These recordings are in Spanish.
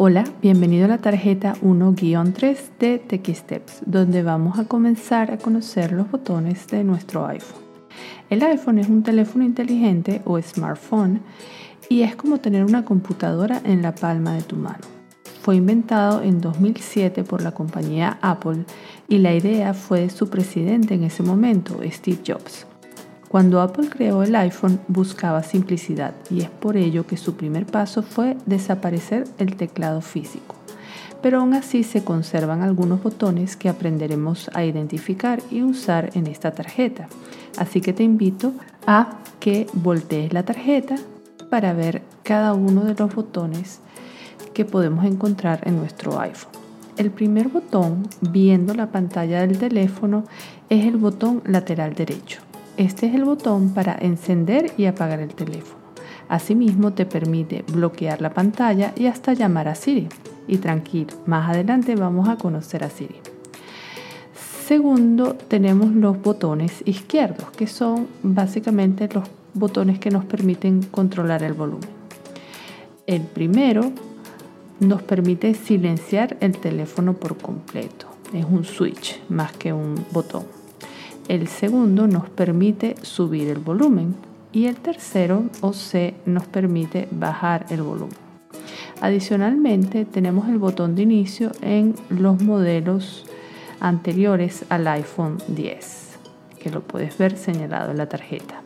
Hola, bienvenido a la tarjeta 1-3 de TechSteps, donde vamos a comenzar a conocer los botones de nuestro iPhone. El iPhone es un teléfono inteligente o smartphone y es como tener una computadora en la palma de tu mano. Fue inventado en 2007 por la compañía Apple y la idea fue de su presidente en ese momento, Steve Jobs. Cuando Apple creó el iPhone buscaba simplicidad y es por ello que su primer paso fue desaparecer el teclado físico. Pero aún así se conservan algunos botones que aprenderemos a identificar y usar en esta tarjeta. Así que te invito a que voltees la tarjeta para ver cada uno de los botones que podemos encontrar en nuestro iPhone. El primer botón, viendo la pantalla del teléfono, es el botón lateral derecho. Este es el botón para encender y apagar el teléfono. Asimismo te permite bloquear la pantalla y hasta llamar a Siri. Y tranquilo, más adelante vamos a conocer a Siri. Segundo, tenemos los botones izquierdos, que son básicamente los botones que nos permiten controlar el volumen. El primero nos permite silenciar el teléfono por completo. Es un switch más que un botón. El segundo nos permite subir el volumen y el tercero o C nos permite bajar el volumen. Adicionalmente tenemos el botón de inicio en los modelos anteriores al iPhone 10, que lo puedes ver señalado en la tarjeta.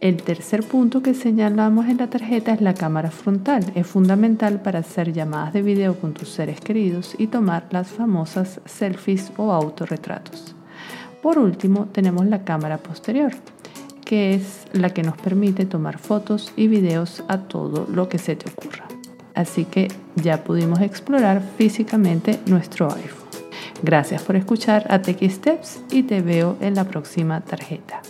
El tercer punto que señalamos en la tarjeta es la cámara frontal. Es fundamental para hacer llamadas de video con tus seres queridos y tomar las famosas selfies o autorretratos. Por último, tenemos la cámara posterior, que es la que nos permite tomar fotos y videos a todo lo que se te ocurra. Así que ya pudimos explorar físicamente nuestro iPhone. Gracias por escuchar a Tech Steps y te veo en la próxima tarjeta.